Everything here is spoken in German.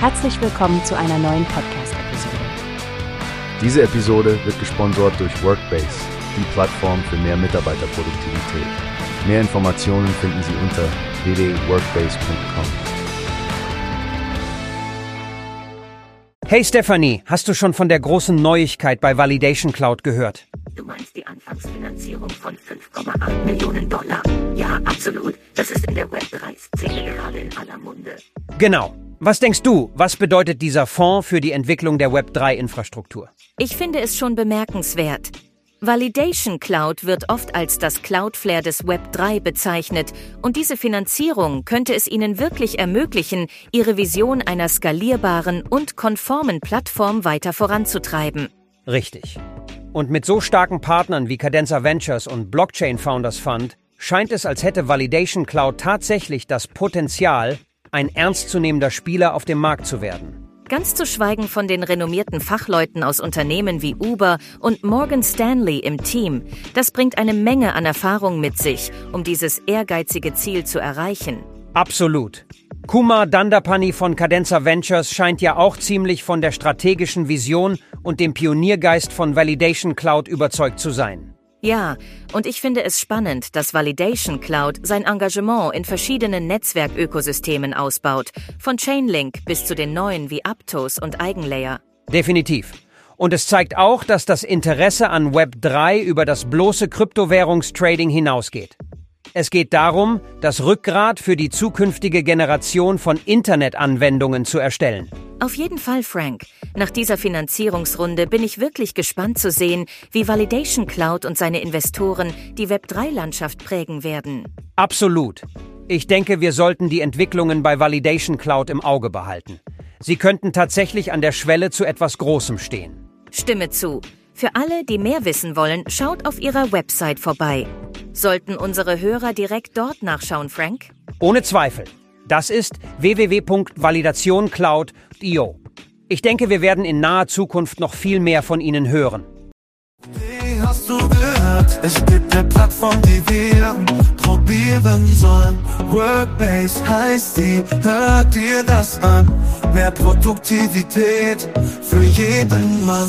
Herzlich willkommen zu einer neuen Podcast-Episode. Diese Episode wird gesponsert durch Workbase, die Plattform für mehr Mitarbeiterproduktivität. Mehr Informationen finden Sie unter www.workbase.com. Hey Stephanie, hast du schon von der großen Neuigkeit bei Validation Cloud gehört? Du meinst die Anfangsfinanzierung von 5,8 Millionen Dollar? Ja, absolut. Das ist in der Web3-Szene gerade in aller Munde. Genau. Was denkst du, was bedeutet dieser Fonds für die Entwicklung der Web3-Infrastruktur? Ich finde es schon bemerkenswert. Validation Cloud wird oft als das Cloudflare des Web 3 bezeichnet und diese Finanzierung könnte es Ihnen wirklich ermöglichen, Ihre Vision einer skalierbaren und konformen Plattform weiter voranzutreiben. Richtig. Und mit so starken Partnern wie Cadenza Ventures und Blockchain Founders Fund scheint es, als hätte Validation Cloud tatsächlich das Potenzial, ein ernstzunehmender Spieler auf dem Markt zu werden. Ganz zu schweigen von den renommierten Fachleuten aus Unternehmen wie Uber und Morgan Stanley im Team. Das bringt eine Menge an Erfahrung mit sich, um dieses ehrgeizige Ziel zu erreichen. Absolut. Kumar Dandapani von Cadenza Ventures scheint ja auch ziemlich von der strategischen Vision und dem Pioniergeist von Validation Cloud überzeugt zu sein. Ja, und ich finde es spannend, dass Validation Cloud sein Engagement in verschiedenen Netzwerkökosystemen ausbaut, von Chainlink bis zu den neuen wie Aptos und Eigenlayer. Definitiv. Und es zeigt auch, dass das Interesse an Web 3 über das bloße Kryptowährungstrading hinausgeht. Es geht darum, das Rückgrat für die zukünftige Generation von Internetanwendungen zu erstellen. Auf jeden Fall, Frank. Nach dieser Finanzierungsrunde bin ich wirklich gespannt zu sehen, wie Validation Cloud und seine Investoren die Web3-Landschaft prägen werden. Absolut. Ich denke, wir sollten die Entwicklungen bei Validation Cloud im Auge behalten. Sie könnten tatsächlich an der Schwelle zu etwas Großem stehen. Stimme zu. Für alle, die mehr wissen wollen, schaut auf ihrer Website vorbei. Sollten unsere Hörer direkt dort nachschauen, Frank? Ohne Zweifel. Das ist www.validationcloud.io. Ich denke, wir werden in naher Zukunft noch viel mehr von Ihnen hören. Wie hast du gehört? Es gibt eine Plattform, die wir probieren sollen. Workbase heißt die, hört dir das an? Mehr Produktivität für jeden Mann.